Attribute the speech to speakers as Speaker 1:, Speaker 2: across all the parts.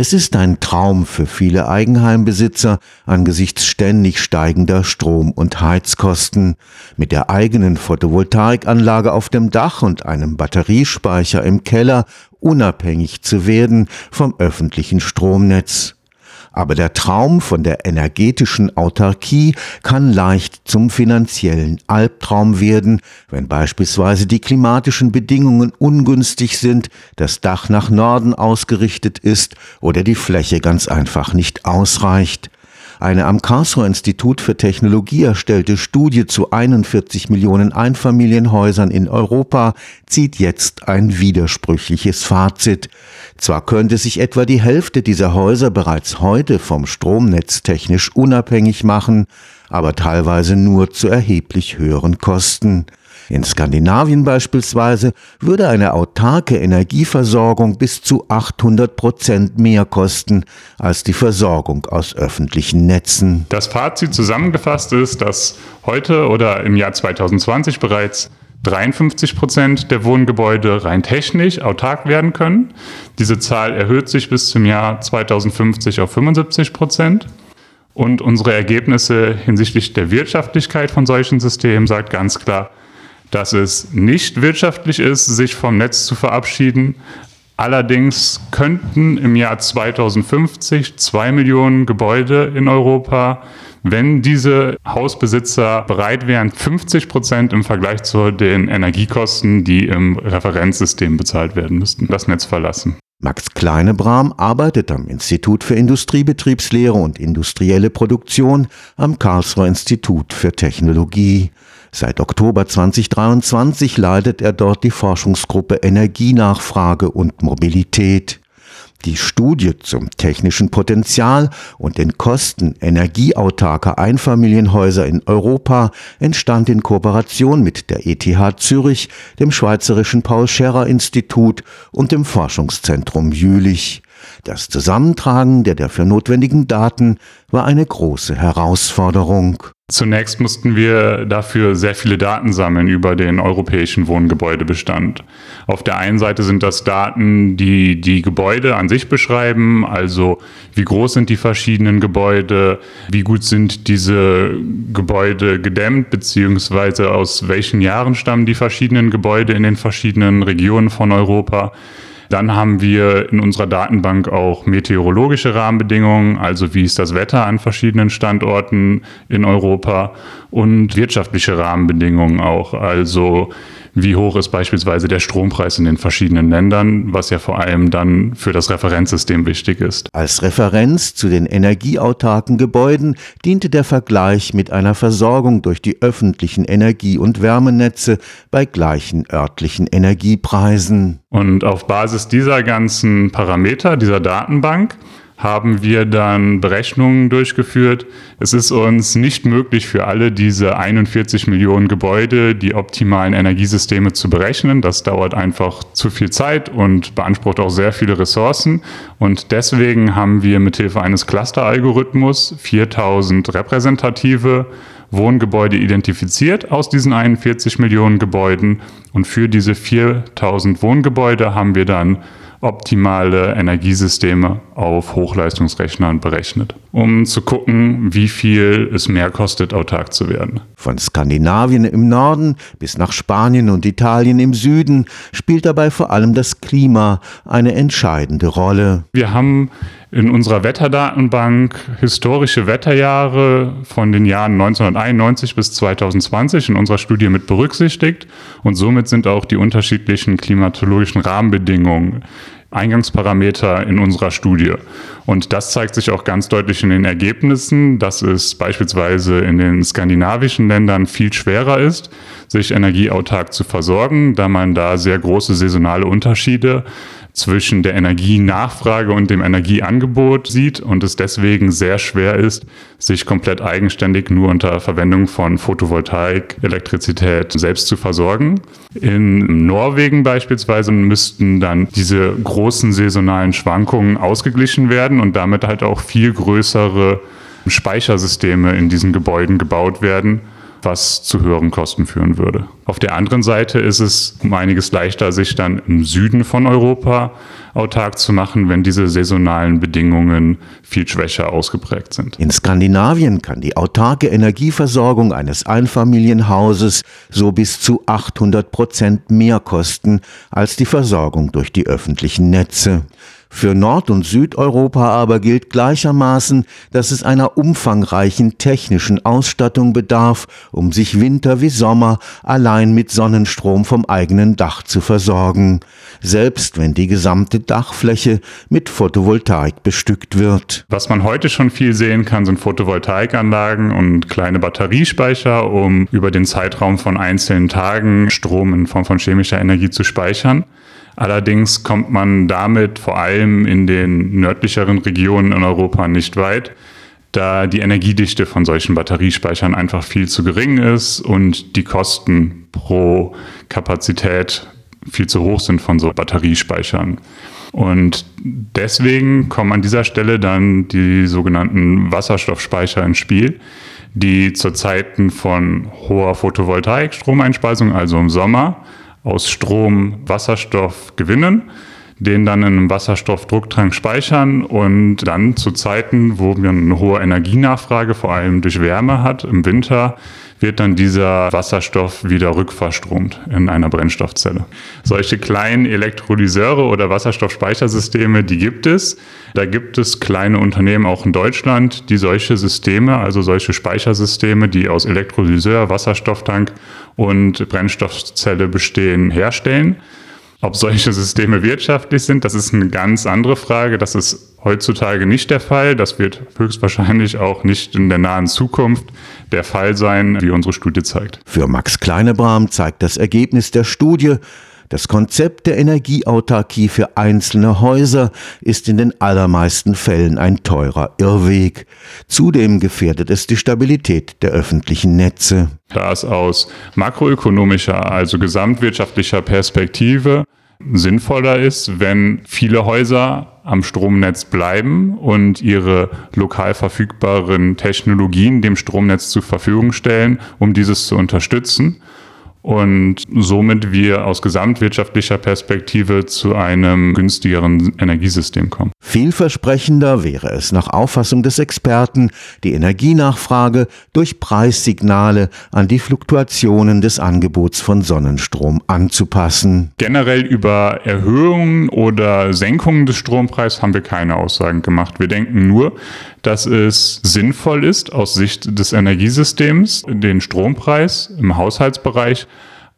Speaker 1: Es ist ein Traum für viele Eigenheimbesitzer angesichts ständig steigender Strom- und Heizkosten. Mit der eigenen Photovoltaikanlage auf dem Dach und einem Batteriespeicher im Keller unabhängig zu werden vom öffentlichen Stromnetz. Aber der Traum von der energetischen Autarkie kann leicht zum finanziellen Albtraum werden, wenn beispielsweise die klimatischen Bedingungen ungünstig sind, das Dach nach Norden ausgerichtet ist oder die Fläche ganz einfach nicht ausreicht. Eine am Karlsruher Institut für Technologie erstellte Studie zu 41 Millionen Einfamilienhäusern in Europa zieht jetzt ein widersprüchliches Fazit. Zwar könnte sich etwa die Hälfte dieser Häuser bereits heute vom Stromnetz technisch unabhängig machen, aber teilweise nur zu erheblich höheren Kosten. In Skandinavien beispielsweise würde eine autarke Energieversorgung bis zu 800 Prozent mehr kosten als die Versorgung aus öffentlichen Netzen.
Speaker 2: Das Fazit zusammengefasst ist, dass heute oder im Jahr 2020 bereits 53 Prozent der Wohngebäude rein technisch autark werden können. Diese Zahl erhöht sich bis zum Jahr 2050 auf 75 Prozent. Und unsere Ergebnisse hinsichtlich der Wirtschaftlichkeit von solchen Systemen sagt ganz klar, dass es nicht wirtschaftlich ist, sich vom Netz zu verabschieden. Allerdings könnten im Jahr 2050 zwei Millionen Gebäude in Europa, wenn diese Hausbesitzer bereit wären, 50 Prozent im Vergleich zu den Energiekosten, die im Referenzsystem bezahlt werden müssten, das Netz verlassen.
Speaker 1: Max Kleinebram arbeitet am Institut für Industriebetriebslehre und industrielle Produktion am Karlsruher Institut für Technologie. Seit Oktober 2023 leitet er dort die Forschungsgruppe Energienachfrage und Mobilität. Die Studie zum technischen Potenzial und den Kosten energieautarker Einfamilienhäuser in Europa entstand in Kooperation mit der ETH Zürich, dem Schweizerischen Paul Scherrer Institut und dem Forschungszentrum Jülich. Das Zusammentragen der dafür notwendigen Daten war eine große Herausforderung.
Speaker 2: Zunächst mussten wir dafür sehr viele Daten sammeln über den europäischen Wohngebäudebestand. Auf der einen Seite sind das Daten, die die Gebäude an sich beschreiben, also wie groß sind die verschiedenen Gebäude, wie gut sind diese Gebäude gedämmt, beziehungsweise aus welchen Jahren stammen die verschiedenen Gebäude in den verschiedenen Regionen von Europa. Dann haben wir in unserer Datenbank auch meteorologische Rahmenbedingungen, also wie ist das Wetter an verschiedenen Standorten in Europa und wirtschaftliche Rahmenbedingungen auch, also wie hoch ist beispielsweise der Strompreis in den verschiedenen Ländern, was ja vor allem dann für das Referenzsystem wichtig ist.
Speaker 1: Als Referenz zu den energieautarken Gebäuden diente der Vergleich mit einer Versorgung durch die öffentlichen Energie- und Wärmenetze bei gleichen örtlichen Energiepreisen.
Speaker 2: Und auf Basis dieser ganzen Parameter, dieser Datenbank, haben wir dann Berechnungen durchgeführt. Es ist uns nicht möglich für alle diese 41 Millionen Gebäude die optimalen Energiesysteme zu berechnen. Das dauert einfach zu viel Zeit und beansprucht auch sehr viele Ressourcen. Und deswegen haben wir mithilfe eines Cluster-Algorithmus 4000 repräsentative Wohngebäude identifiziert aus diesen 41 Millionen Gebäuden. Und für diese 4000 Wohngebäude haben wir dann optimale Energiesysteme auf Hochleistungsrechnern berechnet, um zu gucken, wie viel es mehr kostet, autark zu werden.
Speaker 1: Von Skandinavien im Norden bis nach Spanien und Italien im Süden spielt dabei vor allem das Klima eine entscheidende Rolle.
Speaker 2: Wir haben in unserer Wetterdatenbank historische Wetterjahre von den Jahren 1991 bis 2020 in unserer Studie mit berücksichtigt und somit sind auch die unterschiedlichen klimatologischen Rahmenbedingungen Eingangsparameter in unserer Studie. Und das zeigt sich auch ganz deutlich in den Ergebnissen, dass es beispielsweise in den skandinavischen Ländern viel schwerer ist, sich energieautark zu versorgen, da man da sehr große saisonale Unterschiede zwischen der Energienachfrage und dem Energieangebot sieht und es deswegen sehr schwer ist, sich komplett eigenständig nur unter Verwendung von Photovoltaik, Elektrizität selbst zu versorgen. In Norwegen beispielsweise müssten dann diese großen saisonalen Schwankungen ausgeglichen werden und damit halt auch viel größere Speichersysteme in diesen Gebäuden gebaut werden was zu höheren Kosten führen würde. Auf der anderen Seite ist es um einiges leichter, sich dann im Süden von Europa autark zu machen, wenn diese saisonalen Bedingungen viel schwächer ausgeprägt sind.
Speaker 1: In Skandinavien kann die autarke Energieversorgung eines Einfamilienhauses so bis zu 800 Prozent mehr kosten als die Versorgung durch die öffentlichen Netze. Für Nord- und Südeuropa aber gilt gleichermaßen, dass es einer umfangreichen technischen Ausstattung bedarf, um sich Winter wie Sommer allein mit Sonnenstrom vom eigenen Dach zu versorgen, selbst wenn die gesamte Dachfläche mit Photovoltaik bestückt wird.
Speaker 2: Was man heute schon viel sehen kann, sind Photovoltaikanlagen und kleine Batteriespeicher, um über den Zeitraum von einzelnen Tagen Strom in Form von chemischer Energie zu speichern. Allerdings kommt man damit vor allem in den nördlicheren Regionen in Europa nicht weit, da die Energiedichte von solchen Batteriespeichern einfach viel zu gering ist und die Kosten pro Kapazität viel zu hoch sind von so Batteriespeichern. Und deswegen kommen an dieser Stelle dann die sogenannten Wasserstoffspeicher ins Spiel, die zu Zeiten von hoher Photovoltaik-Stromeinspeisung, also im Sommer, aus Strom Wasserstoff gewinnen, den dann in einem Wasserstoffdrucktank speichern und dann zu Zeiten, wo man eine hohe Energienachfrage, vor allem durch Wärme hat, im Winter, wird dann dieser Wasserstoff wieder rückverstromt in einer Brennstoffzelle. Solche kleinen Elektrolyseure oder Wasserstoffspeichersysteme, die gibt es. Da gibt es kleine Unternehmen auch in Deutschland, die solche Systeme, also solche Speichersysteme, die aus Elektrolyseur, Wasserstofftank und Brennstoffzelle bestehen, herstellen. Ob solche Systeme wirtschaftlich sind, das ist eine ganz andere Frage. Das ist heutzutage nicht der Fall. Das wird höchstwahrscheinlich auch nicht in der nahen Zukunft der Fall sein, wie unsere Studie zeigt.
Speaker 1: Für Max Kleinebram zeigt das Ergebnis der Studie, das Konzept der Energieautarkie für einzelne Häuser ist in den allermeisten Fällen ein teurer Irrweg. Zudem gefährdet es die Stabilität der öffentlichen Netze.
Speaker 2: Da es aus makroökonomischer, also gesamtwirtschaftlicher Perspektive sinnvoller ist, wenn viele Häuser am Stromnetz bleiben und ihre lokal verfügbaren Technologien dem Stromnetz zur Verfügung stellen, um dieses zu unterstützen und somit wir aus gesamtwirtschaftlicher Perspektive zu einem günstigeren Energiesystem kommen.
Speaker 1: Vielversprechender wäre es nach Auffassung des Experten, die Energienachfrage durch Preissignale an die Fluktuationen des Angebots von Sonnenstrom anzupassen.
Speaker 2: Generell über Erhöhungen oder Senkungen des Strompreises haben wir keine Aussagen gemacht. Wir denken nur, dass es sinnvoll ist, aus Sicht des Energiesystems den Strompreis im Haushaltsbereich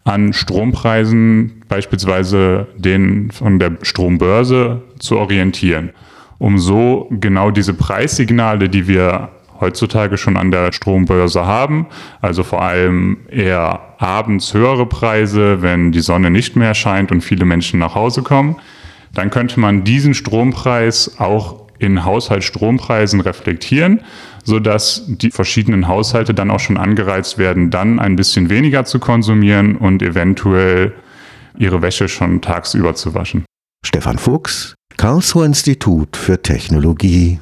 Speaker 2: an Strompreisen, beispielsweise den von der Strombörse, zu orientieren, um so genau diese Preissignale, die wir heutzutage schon an der Strombörse haben, also vor allem eher abends höhere Preise, wenn die Sonne nicht mehr scheint und viele Menschen nach Hause kommen, dann könnte man diesen Strompreis auch in Haushaltsstrompreisen reflektieren, sodass die verschiedenen Haushalte dann auch schon angereizt werden, dann ein bisschen weniger zu konsumieren und eventuell ihre Wäsche schon tagsüber zu waschen.
Speaker 1: Stefan Fuchs, Karlsruher Institut für Technologie.